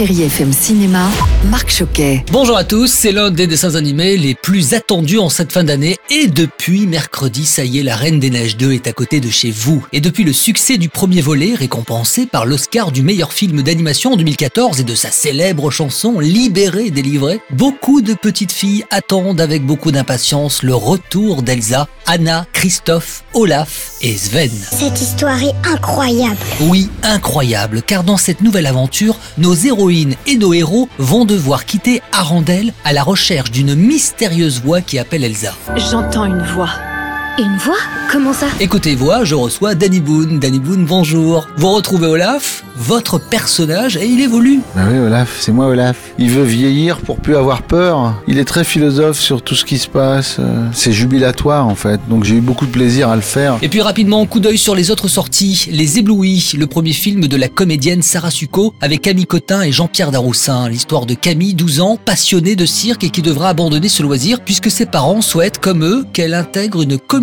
Chérie FM Cinéma, Marc Choquet. Bonjour à tous, c'est l'un des dessins animés les plus attendus en cette fin d'année et depuis mercredi, ça y est, La Reine des Neiges 2 est à côté de chez vous. Et depuis le succès du premier volet, récompensé par l'Oscar du meilleur film d'animation en 2014 et de sa célèbre chanson Libérée, délivrée, beaucoup de petites filles attendent avec beaucoup d'impatience le retour d'Elsa, Anna, Christophe, Olaf et Sven. Cette histoire est incroyable. Oui, incroyable, car dans cette nouvelle aventure, nos et nos héros vont devoir quitter Arendelle à la recherche d'une mystérieuse voix qui appelle Elsa. J'entends une voix. Une voix? Comment ça? Écoutez voix, je reçois Danny Boone. Danny Boone, bonjour. Vous retrouvez Olaf, votre personnage, et il évolue. Bah oui, Olaf, c'est moi Olaf. Il veut vieillir pour plus avoir peur. Il est très philosophe sur tout ce qui se passe. C'est jubilatoire en fait, donc j'ai eu beaucoup de plaisir à le faire. Et puis rapidement, coup d'œil sur les autres sorties. Les Éblouis, le premier film de la comédienne Sarah Succo avec Camille Cotin et Jean-Pierre Daroussin. L'histoire de Camille, 12 ans, passionnée de cirque et qui devra abandonner ce loisir puisque ses parents souhaitent, comme eux, qu'elle intègre une communauté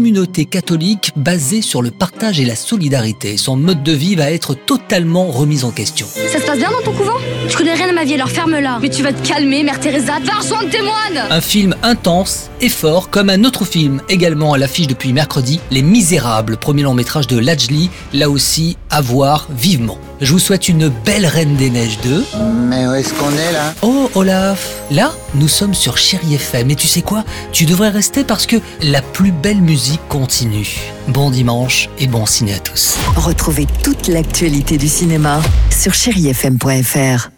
catholique basée sur le partage et la solidarité. Son mode de vie va être totalement remis en question. Ça se passe bien dans ton couvent? Tu connais rien à ma vie, alors ferme-la. Mais tu vas te calmer, Mère Teresa, va rejoindre tes moines Un film intense et fort, comme un autre film également à l'affiche depuis mercredi, Les Misérables, premier long métrage de Lajli, là aussi à voir vivement. Je vous souhaite une belle Reine des Neiges 2. Mais où est-ce qu'on est là Oh Olaf, là nous sommes sur Chéri FM et tu sais quoi? Tu devrais rester parce que la plus belle musique continue. Bon dimanche et bon ciné à tous. Retrouvez toute l'actualité du cinéma sur chérifm.fr.